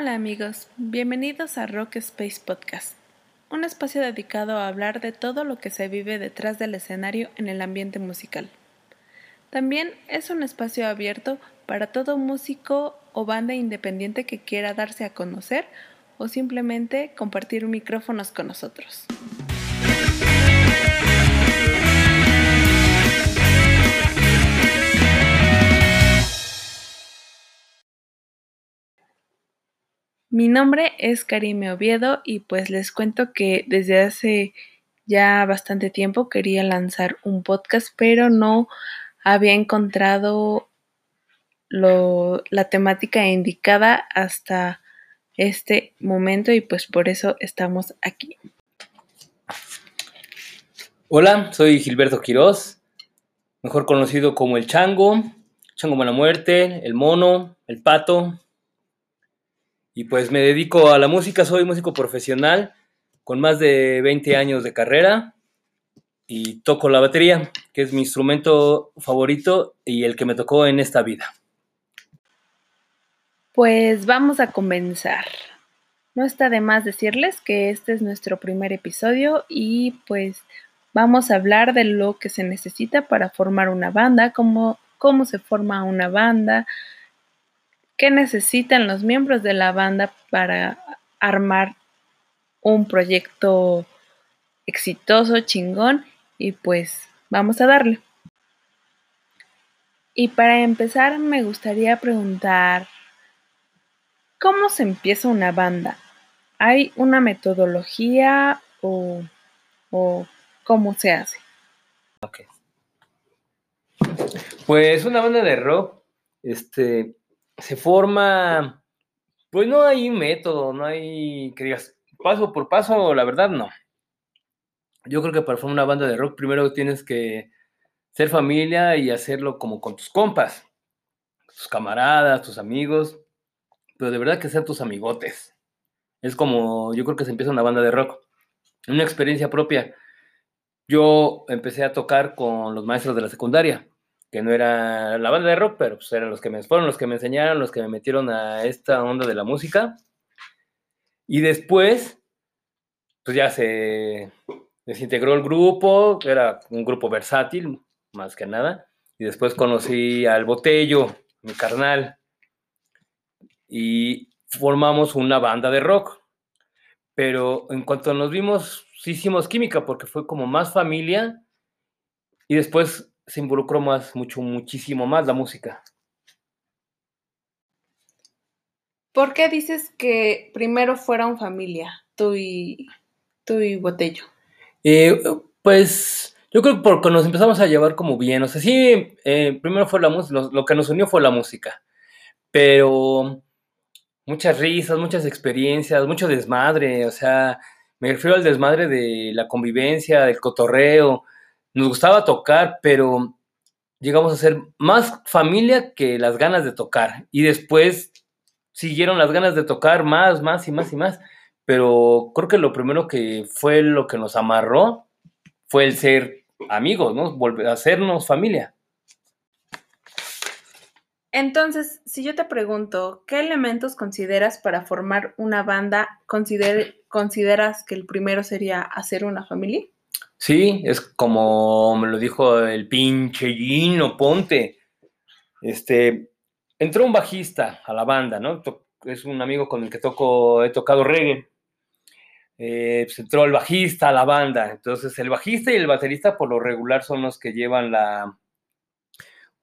Hola amigos, bienvenidos a Rock Space Podcast, un espacio dedicado a hablar de todo lo que se vive detrás del escenario en el ambiente musical. También es un espacio abierto para todo músico o banda independiente que quiera darse a conocer o simplemente compartir micrófonos con nosotros. Mi nombre es Karime Oviedo y pues les cuento que desde hace ya bastante tiempo quería lanzar un podcast, pero no había encontrado la temática indicada hasta este momento y pues por eso estamos aquí. Hola, soy Gilberto Quirós, mejor conocido como el Chango, Chango Mala Muerte, el Mono, el Pato, y pues me dedico a la música, soy músico profesional con más de 20 años de carrera y toco la batería, que es mi instrumento favorito y el que me tocó en esta vida. Pues vamos a comenzar. No está de más decirles que este es nuestro primer episodio y pues vamos a hablar de lo que se necesita para formar una banda, cómo, cómo se forma una banda, ¿Qué necesitan los miembros de la banda para armar un proyecto exitoso, chingón? Y pues vamos a darle. Y para empezar me gustaría preguntar, ¿cómo se empieza una banda? ¿Hay una metodología o, cómo se hace? Pues una banda de rock, este, se forma, pues no hay método, no hay que digas paso por paso, la verdad no. Yo creo que para formar una banda de rock primero tienes que ser familia y hacerlo como con tus compas, tus camaradas, tus amigos, pero de verdad que sean tus amigotes. Es como yo creo que se empieza una banda de rock. Una experiencia propia. Yo empecé a tocar con los maestros de la secundaria que no era la banda de rock, pero pues eran los que me fueron los que me enseñaron, los que me metieron a esta onda de la música. Y después, pues ya se desintegró el grupo, era un grupo versátil, más que nada. Y después conocí al Botello, mi carnal, y formamos una banda de rock. Pero en cuanto nos vimos, sí hicimos química, porque fue como más familia. Y después se involucró más, mucho, muchísimo más la música. ¿Por qué dices que primero fueron familia, tú y, tú y Botello? Eh, pues yo creo que porque nos empezamos a llevar como bien, o sea, sí, eh, primero fue la música, lo, que nos unió fue la música, pero muchas risas, muchas experiencias, mucho desmadre, o sea, me refiero al desmadre de la convivencia, del cotorreo, nos gustaba tocar, pero llegamos a ser más familia que las ganas de tocar. Y después siguieron las ganas de tocar más, más y más y más. Pero creo que lo primero que fue lo que nos amarró fue el ser amigos, ¿no? Volver a hacernos familia. Entonces, si yo te pregunto, ¿qué elementos consideras para formar una banda? ¿Consideras que el primero sería hacer una familia? Sí, es como me lo dijo el pinche Gino Ponte. Este, entró un bajista a la banda, ¿no? Es un amigo con el que toco, he tocado reggae. Eh, pues entró el bajista a la banda. Entonces, el bajista y el baterista, por lo regular, son los que llevan la.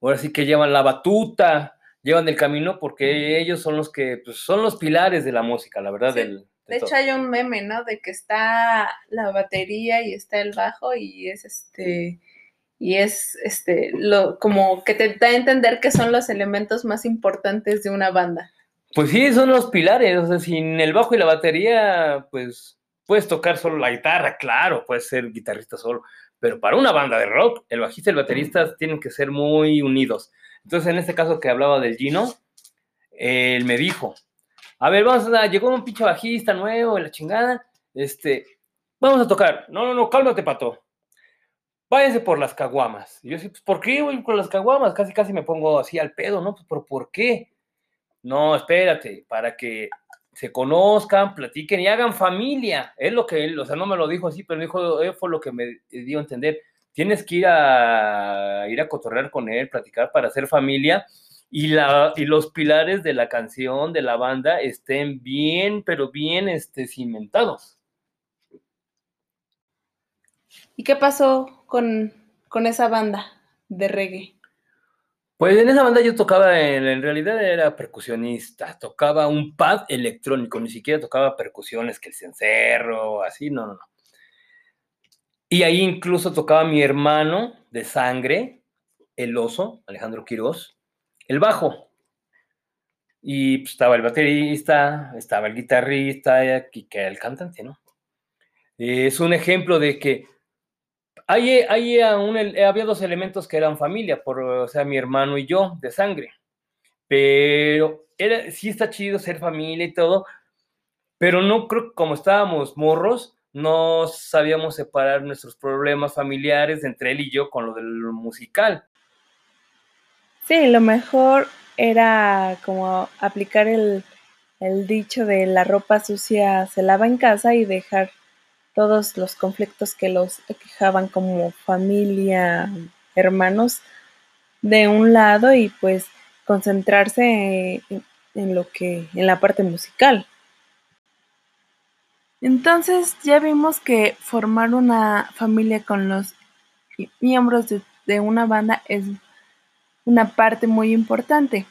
Ahora sí que llevan la batuta, llevan el camino, porque ellos son los que pues, son los pilares de la música, la verdad, del, de hecho hay un meme, ¿no? De que está la batería y está el bajo y es este y es este lo como que te da a entender que son los elementos más importantes de una banda. Pues sí, son los pilares, o sea, sin el bajo y la batería, pues puedes tocar solo la guitarra, claro, puedes ser guitarrista solo, pero para una banda de rock, el bajista y el baterista tienen que ser muy unidos. Entonces, en este caso que hablaba del Gino, él me dijo, a ver, vamos a, llegó un pinche bajista nuevo, la chingada, este, vamos a tocar. No, no, no, cálmate, pato. Váyanse por las caguamas. Yo sí, pues, ¿por qué voy por las caguamas? Casi, casi me pongo así al pedo, ¿no? Pues, ¿pero por qué? No, espérate, para que se conozcan, platiquen y hagan familia. Es lo que él, o sea, no me lo dijo así, pero dijo, él fue lo que me dio a entender. Tienes que ir a ir a cotorrear con él, platicar para hacer familia y, la, y los pilares de la canción, de la banda, estén bien, pero bien este, cimentados. ¿Y qué pasó con, con esa banda de reggae? Pues en esa banda yo tocaba, en, realidad era percusionista, tocaba un pad electrónico, ni siquiera tocaba percusiones, que el cencerro, así, no, no, no. Y ahí incluso tocaba mi hermano de sangre, el oso, Alejandro Quiroz, el bajo. Y pues, estaba el baterista, estaba el guitarrista y que el cantante, ¿no? Es un ejemplo de que hay, había dos elementos que eran familia, por, o sea, mi hermano y yo, de sangre. Pero sí está chido ser familia y todo, pero no creo que como estábamos morros, no sabíamos separar nuestros problemas familiares entre él y yo con lo del musical. Sí, lo mejor era como aplicar el, el dicho de la ropa sucia se lava en casa y dejar todos los conflictos que los quejaban como familia, hermanos, de un lado y pues concentrarse en, lo que, en la parte musical. Entonces ya vimos que formar una familia con los miembros de, de una banda es una parte muy importante.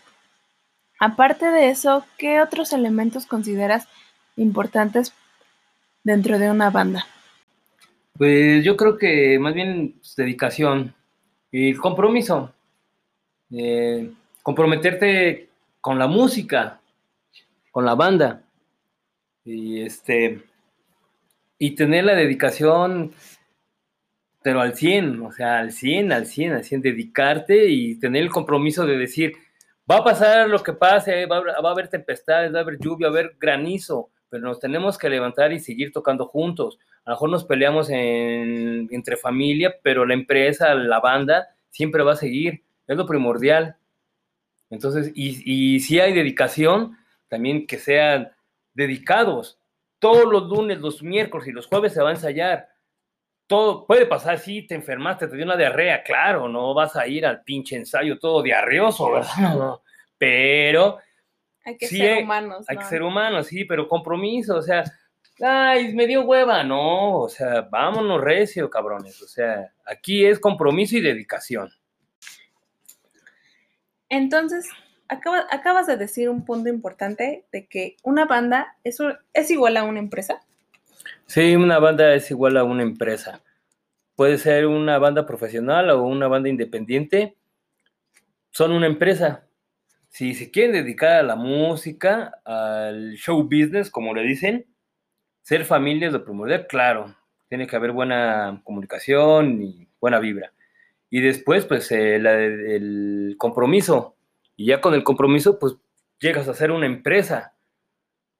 Aparte de eso, ¿qué otros elementos consideras importantes dentro de una banda? Pues yo creo que más bien pues, dedicación y compromiso. Eh, comprometerte con la música, con la banda. Y este y tener la dedicación pero al 100, o sea, al 100, al 100, al 100, dedicarte y tener el compromiso de decir, va a pasar lo que pase, va a, haber tempestades, va a haber lluvia, va a haber granizo, pero nos tenemos que levantar y seguir tocando juntos. A lo mejor nos peleamos entre familia, pero la empresa, la banda, siempre va a seguir. Es lo primordial. Entonces, y, si hay dedicación, también que sean dedicados. Todos los lunes, los miércoles y los jueves se va a ensayar. Todo puede pasar, si te enfermaste, te dio una diarrea, claro, no vas a ir al pinche ensayo todo diarreoso, ¿verdad? Pero hay que ser humanos. Hay que ser humanos, sí, pero compromiso, o sea, ay, me dio hueva, no, o sea, vámonos recio, cabrones, o sea, aquí es compromiso y dedicación. Entonces, acabas de decir un punto importante de que una banda es, es igual a una empresa. Sí, una banda es igual a una empresa. Puede ser una banda profesional o una banda independiente. Son una empresa si se quieren dedicar a la música, al show business, como le dicen, ser familia es lo primordial, claro. Tiene que haber buena comunicación y buena vibra. Y después, pues, eh, el compromiso. Y ya con el compromiso, pues, llegas a ser una empresa.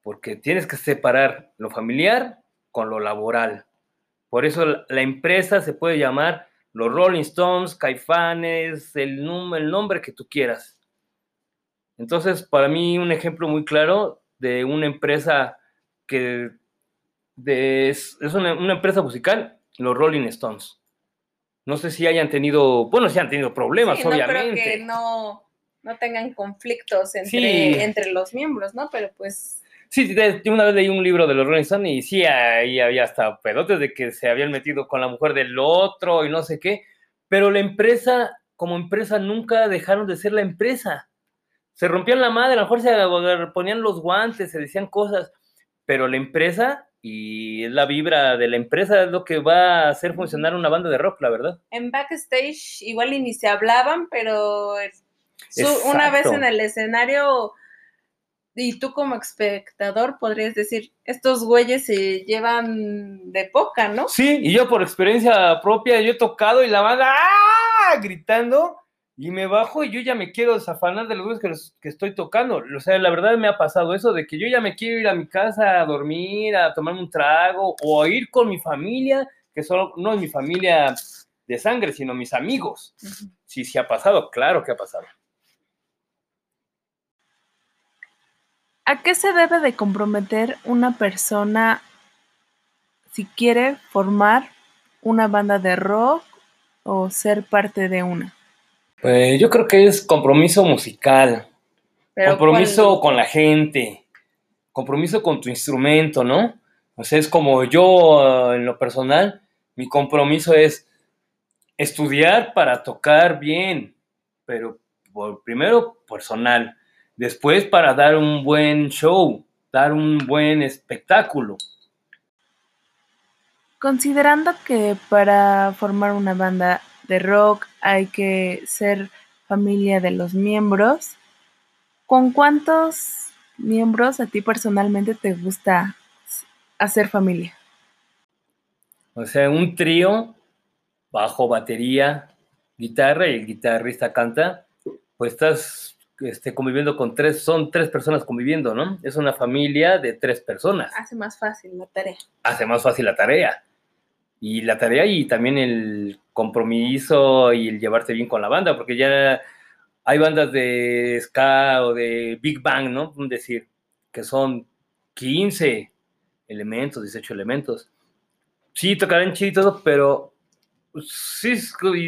Porque tienes que separar lo familiar con lo laboral. Por eso la empresa se puede llamar los Rolling Stones, Caifanes, el, el nombre que tú quieras entonces, para mí, un ejemplo muy claro de una empresa que es, una, empresa musical, los Rolling Stones. No sé si hayan tenido, bueno, si han tenido problemas, sí, no obviamente. Creo que no, no tengan conflictos entre, entre los miembros, ¿no? Pero pues Sí, una vez leí un libro de los Rolling Stones y sí, ahí había hasta pedotes de que se habían metido con la mujer del otro y no sé qué, pero la empresa, como empresa, nunca dejaron de ser la empresa. Se rompían la madre, a lo mejor se ponían los guantes, se decían cosas, pero la empresa y la vibra de la empresa es lo que va a hacer funcionar una banda de rock, la verdad. En backstage igual ni se hablaban, pero una vez en el escenario y tú como espectador podrías decir, estos güeyes se llevan de poca, ¿no? Sí, y yo por experiencia propia, yo he tocado y la banda ¡ah! gritando y me bajo y yo ya me quiero desafanar de los que, que estoy tocando. O sea, la verdad me ha pasado eso de que yo ya me quiero ir a mi casa a dormir, a tomarme un trago o a ir con mi familia, que solo no es mi familia de sangre, sino mis amigos. Sí, sí ha pasado, claro que ha pasado. ¿A qué se debe de comprometer una persona si quiere formar una banda de rock o ser parte de una? Pues yo creo que es compromiso musical, compromiso con la gente, compromiso con tu instrumento, ¿no? O sea, es como yo en lo personal, mi compromiso es estudiar para tocar bien, pero primero personal, después para dar un buen show, dar un buen espectáculo. Considerando que para formar una banda de rock hay que ser familia de los miembros, ¿con cuántos miembros a ti personalmente te gusta hacer familia? O sea, un trío, bajo, batería, guitarra y el guitarrista canta, pues estás este, conviviendo con tres, son tres personas conviviendo, ¿no? Es una familia de tres personas. Hace más fácil la tarea. Hace más fácil la tarea. Y la tarea y también el compromiso y el llevarte bien con la banda, porque ya hay bandas de ska o de Big Bang, ¿no? decir, que son 15 elementos, 18 elementos sí tocarán chido y todo, pero sí,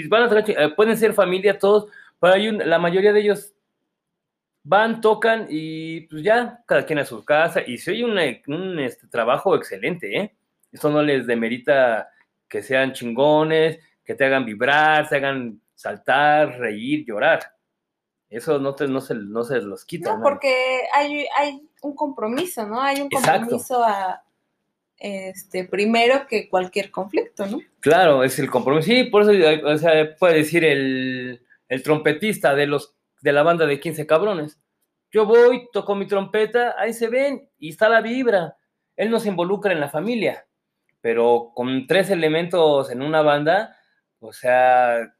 van a tocar eh, pueden ser familia todos, pero hay la mayoría de ellos van, tocan y pues ya, cada quien a su casa, y se oye un este, trabajo excelente, ¿eh? Eso no les demerita que sean chingones, que te hagan vibrar, te hagan saltar, reír, llorar. Eso no, te, no, se, no se los quita. No, porque hay, hay un compromiso, ¿no? Hay un compromiso a, este, primero que cualquier conflicto, ¿no? Claro, es el compromiso. Sí, por eso o sea, puede decir el, el, trompetista de, los, de la banda de 15 cabrones. Yo voy, toco mi trompeta, ahí se ven y está la vibra. Él no se involucra en la familia, pero con tres elementos en una banda, o sea,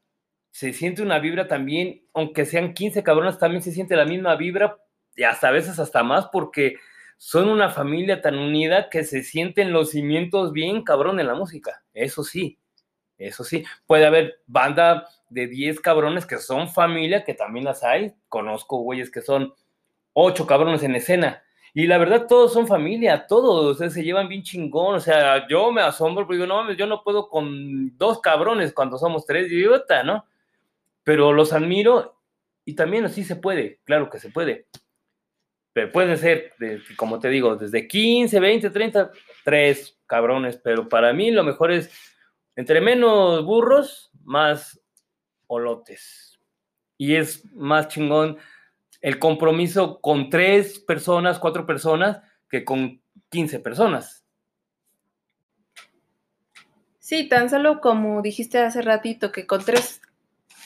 se siente una vibra también, aunque sean 15 cabrones, también se siente la misma vibra y hasta a veces hasta más porque son una familia tan unida que se sienten los cimientos bien cabrón en la música. Eso sí, eso sí. Puede haber banda de 10 cabrones que son familia, que también las hay. Conozco güeyes que son 8 cabrones en escena. Y la verdad, todos son familia, todos, se llevan bien chingón. O sea, yo me asombro porque digo, no yo no puedo con dos cabrones cuando somos tres, idiota, ¿no? Pero los admiro y también así se puede, claro que se puede. Pero pueden ser, como te digo, desde 15, 20, 30, tres cabrones, pero para mí lo mejor es entre menos burros, más olotes. Y es más chingón el compromiso con tres personas, cuatro personas, que con 15 personas. Sí, tan solo como dijiste hace ratito, que con tres,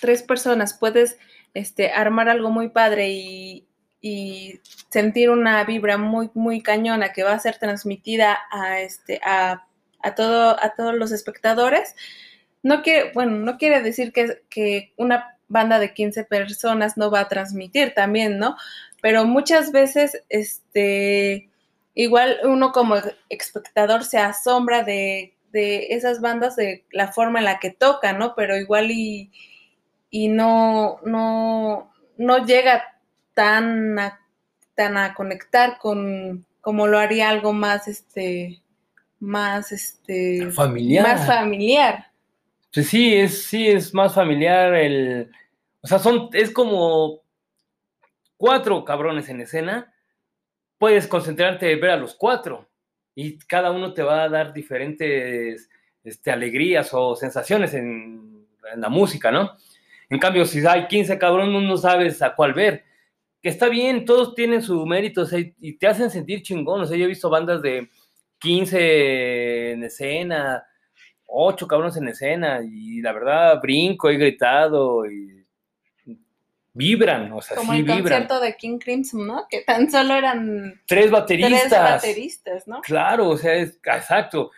tres personas puedes este, armar algo muy padre y, y sentir una vibra muy, muy cañona que va a ser transmitida a, este, a, todo, a todos los espectadores, no quiere, bueno, no quiere decir que, que una banda de 15 personas no va a transmitir también, ¿no? Pero muchas veces, este, igual uno como espectador se asombra de, de esas bandas, de la forma en la que tocan, ¿no? Pero igual y, y no, no, no llega tan a, tan a conectar con como lo haría algo más este más este familiar. más familiar. Pues sí es sí es más familiar el o sea son es como cuatro cabrones en escena. Puedes concentrarte en ver a los cuatro y cada uno te va a dar diferentes este, alegrías o sensaciones en, en la música, ¿no? En cambio, si hay 15 cabrones, no sabes a cuál ver. Que está bien, todos tienen su mérito, y te hacen sentir chingón, o sea, yo he visto bandas de 15 en escena, 8 cabrones en escena, y la verdad brinco, he gritado, y vibran, o sea, Como sí el concierto de King Crimson, ¿no? Que tan solo eran tres bateristas. Tres bateristas, ¿no? Claro, o sea, es exacto.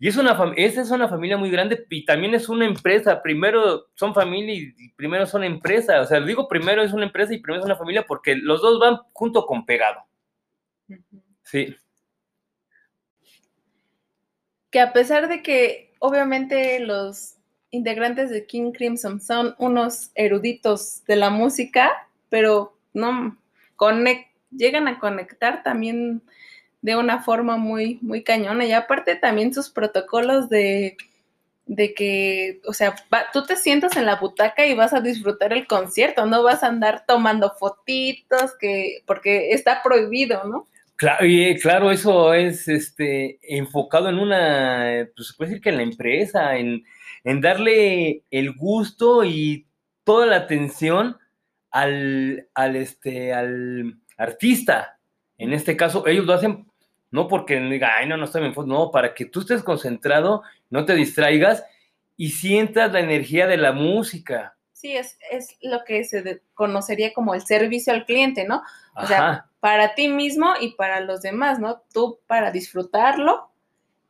Y es una esa es una familia muy grande y también es una empresa. Primero son familia y primero son empresa. O sea, digo primero es una empresa y primero es una familia porque los dos van junto con pegado. Sí. Que a pesar de que obviamente los integrantes de King Crimson son unos eruditos de la música, pero no llegan a conectar también de una forma muy, muy cañona. Y aparte también sus protocolos de, de que, o sea, tú te sientas en la butaca y vas a disfrutar el concierto, no vas a andar tomando fotitos, que, porque está prohibido, ¿no? Claro, eso es este, enfocado en una, pues se puede decir que en la empresa, en, en darle el gusto y toda la atención al, al, este, al artista. En este caso, ellos lo hacen no porque diga, ay, no, no estoy en foto, no, para que tú estés concentrado, no te distraigas y sientas la energía de la música. Sí, es, es lo que se conocería como el servicio al cliente, ¿no? O sea, para ti mismo y para los demás, ¿no? Tú para disfrutarlo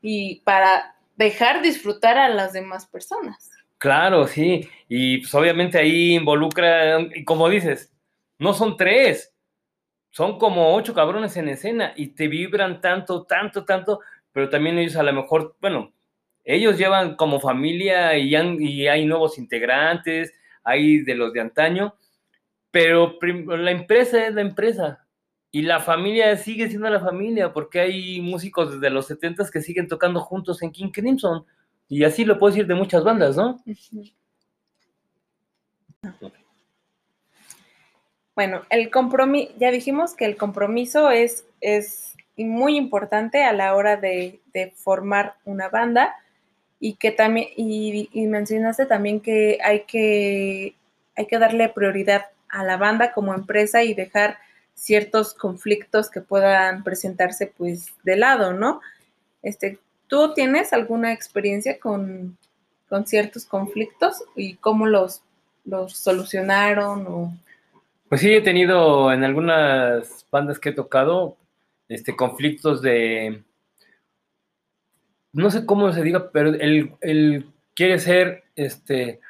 y para dejar disfrutar a las demás personas. Claro, sí. Y pues obviamente ahí involucra, y como dices, no son tres, son como ocho cabrones en escena y te vibran tanto, tanto, tanto, pero también ellos a lo mejor, bueno, ellos llevan como familia y, y hay nuevos integrantes, hay de los de antaño, pero la empresa es la empresa y la familia sigue siendo la familia porque hay músicos desde los 70 que siguen tocando juntos en King Crimson y así lo puedo decir de muchas bandas, ¿no? Bueno, el compromiso, ya dijimos que el compromiso es, es muy importante a la hora de, formar una banda y que también, y, mencionaste también que hay que, hay que darle prioridad a la banda como empresa y dejar ciertos conflictos que puedan presentarse pues de lado, ¿no? Este, ¿Tú tienes alguna experiencia con, con ciertos conflictos y cómo los, los solucionaron o pues sí, he tenido en algunas bandas que he tocado este, conflictos de. No sé cómo se diga, pero él, quiere ser este,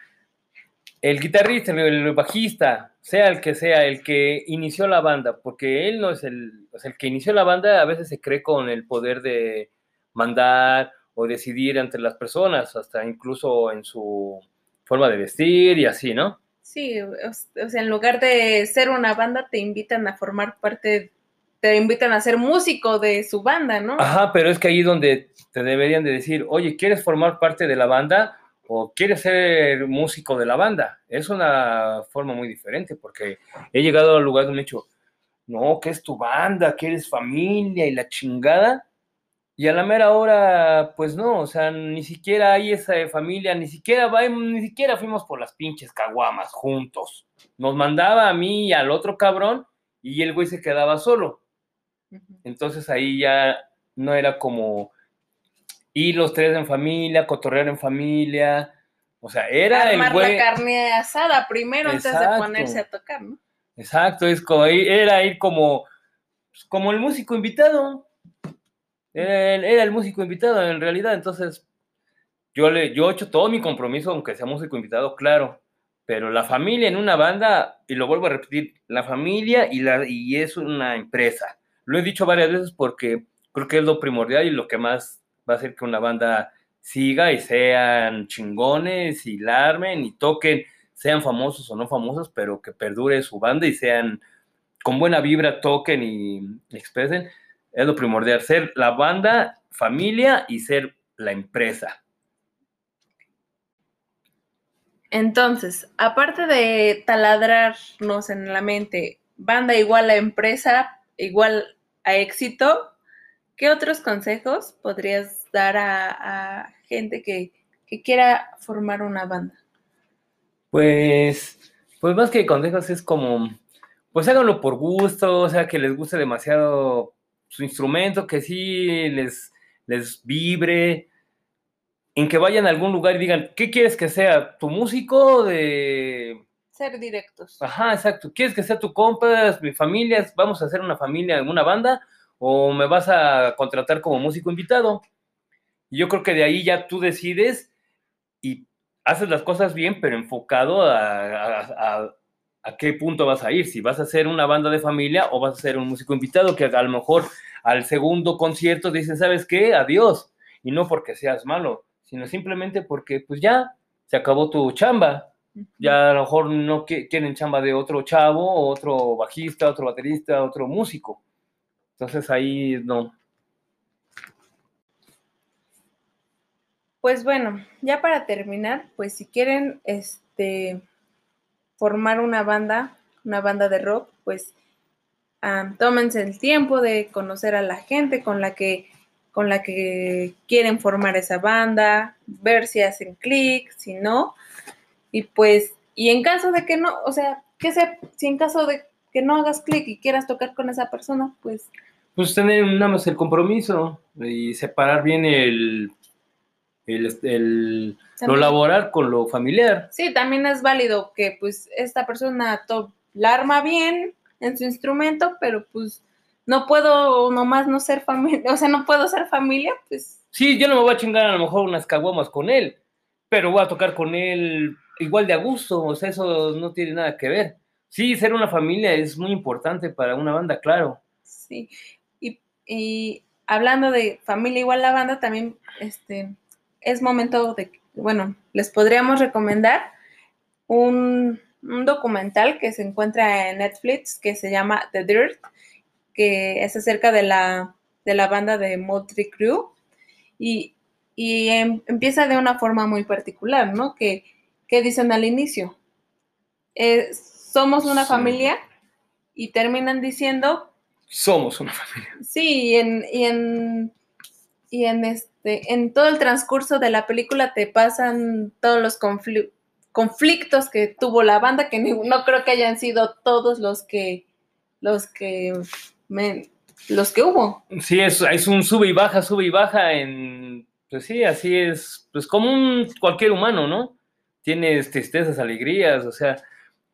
el guitarrista, el, bajista, sea el que sea, el que inició la banda, porque él no es el, el que inició la banda, a veces se cree con el poder de mandar o decidir entre las personas, hasta incluso en su forma de vestir y así, ¿no? Sí, o, sea, en lugar de ser una banda, te invitan a formar parte, te invitan a ser músico de su banda, ¿no? Ajá, pero es que ahí donde te deberían de decir, oye, ¿quieres formar parte de la banda o quieres ser músico de la banda? Es una forma muy diferente porque he llegado al lugar donde he dicho, no, que es tu banda, que eres familia y la chingada. Y a la mera hora, pues no, o sea, ni siquiera hay esa familia, ni siquiera, ni siquiera fuimos por las pinches caguamas juntos. Nos mandaba a mí y al otro cabrón y el güey se quedaba solo. Entonces ahí ya no era como ir los tres en familia, cotorrear en familia. O sea, era el güey. la carne asada primero antes de ponerse a tocar, ¿no? Exacto, es como, era ir como, pues, como el músico invitado. Era, el músico invitado en realidad, entonces yo le yo he hecho todo mi compromiso, aunque sea músico invitado, claro, pero la familia en una banda, y lo vuelvo a repetir, la familia y, la, y es una empresa. Lo he dicho varias veces porque creo que es lo primordial y lo que más va a hacer que una banda siga y sean chingones y larmen y toquen, sean famosos o no famosos, pero que perdure su banda y sean con buena vibra, toquen y expresen es lo primordial, ser la banda, familia y ser la empresa. Entonces, aparte de taladrarnos en la mente, banda igual a empresa, igual a éxito, ¿qué otros consejos podrías dar a, gente que, que, quiera formar una banda? Pues, pues más que consejos es como, pues háganlo por gusto, o sea, que les guste demasiado su instrumento, que sí les, les vibre, en que vayan a algún lugar y digan, ¿qué quieres que sea? ¿Tu músico de...? Ser directos. Ajá, exacto. ¿Quieres que sea tu compa, mi familia? ¿Vamos a hacer una familia en una banda? ¿O me vas a contratar como músico invitado? Y yo creo que de ahí ya tú decides y haces las cosas bien, pero enfocado a, a qué punto vas a ir, si vas a hacer una banda de familia o vas a ser un músico invitado que a lo mejor al segundo concierto dicen, ¿sabes qué? Adiós. Y no porque seas malo, sino simplemente porque pues ya se acabó tu chamba. Ya a lo mejor no qui- quieren chamba de otro chavo, otro bajista, otro baterista, otro músico. Entonces ahí no. Pues bueno, ya para terminar, pues si quieren este formar una banda, una banda de rock, pues ah, tómense el tiempo de conocer a la gente con la que con la que quieren formar esa banda, ver si hacen clic, si no, y pues, y en caso de que no, o sea, que sea, si en caso de que no hagas clic y quieras tocar con esa persona, pues Pues tener nada más el compromiso y separar bien el, el, el- lo laboral con lo familiar. Sí, también es válido que pues esta persona to- la arma bien en su instrumento, pero pues no puedo nomás no ser familia, o sea, no puedo ser familia, pues. Sí, yo no me voy a chingar a lo mejor unas caguamas con él, pero voy a tocar con él igual de a gusto, o sea, eso no tiene nada que ver. Sí, ser una familia es muy importante para una banda, claro. sí. Y, y hablando de familia igual la banda, también este es momento de, bueno, les podríamos recomendar un, un documental que se encuentra en Netflix que se llama The Dirt, que es acerca de la, de la banda de Motley Crue y, y em- empieza de una forma muy particular, ¿no? Que, que dicen al inicio, eh, somos una Sí. familia y terminan diciendo, Somos una familia. sí, y en, y en, y en, este, en todo el transcurso de la película te pasan todos los confli- conflictos que tuvo la banda, que no creo que hayan sido todos los que, los que, me- los que hubo. Sí, es, es un sube y baja, sube y baja en, pues sí, así es, pues como un cualquier humano, ¿no? Tienes tristezas, alegrías, o sea,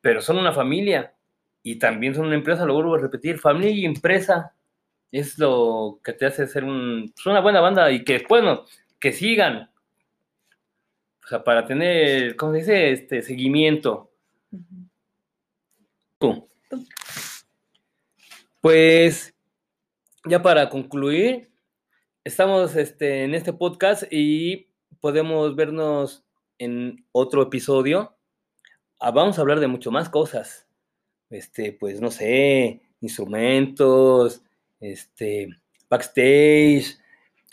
pero son una familia y también son una empresa, lo vuelvo a repetir, familia y empresa es lo que te hace ser un, pues una buena banda y que, bueno, que sigan, o sea, para tener, ¿cómo se dice? Este seguimiento. Tú. Tú. Pues ya para concluir, estamos este, en este podcast y podemos vernos en otro episodio. Ah, vamos a hablar de mucho más cosas. Este, pues no sé, instrumentos, este, backstage,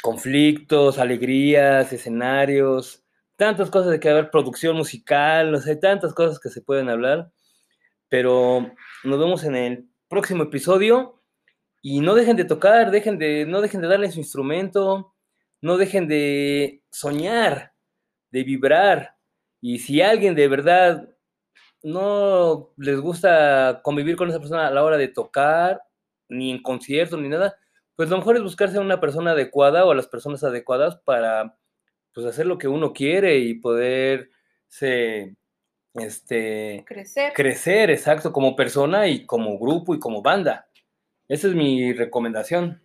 conflictos, alegrías, escenarios, tantas cosas de que haber, producción musical, no sé, tantas cosas que se pueden hablar. Pero nos vemos en el próximo episodio y no dejen de tocar, dejen de, no dejen de darle su instrumento, no dejen de soñar, de vibrar. Y si alguien de verdad no les gusta convivir con esa persona a la hora de tocar, ni en conciertos, ni nada, pues lo mejor es buscarse a una persona adecuada o a las personas adecuadas para pues, hacer lo que uno quiere y poder se, este, Crecer. crecer, exacto, como persona y como grupo y como banda. Esa es mi recomendación.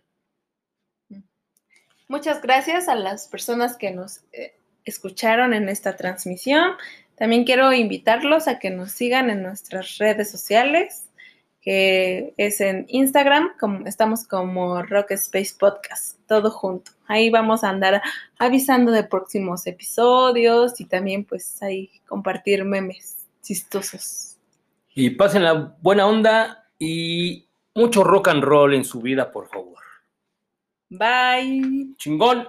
Muchas gracias a las personas que nos eh, escucharon en esta transmisión. También quiero invitarlos a que nos sigan en nuestras redes sociales, que es en Instagram, como, estamos como Rock Space Podcast, todo junto. Ahí vamos a andar avisando de próximos episodios y también pues ahí compartir memes chistosos. Y pasen la buena onda y mucho rock and roll en su vida, por favor. Bye. Chingón.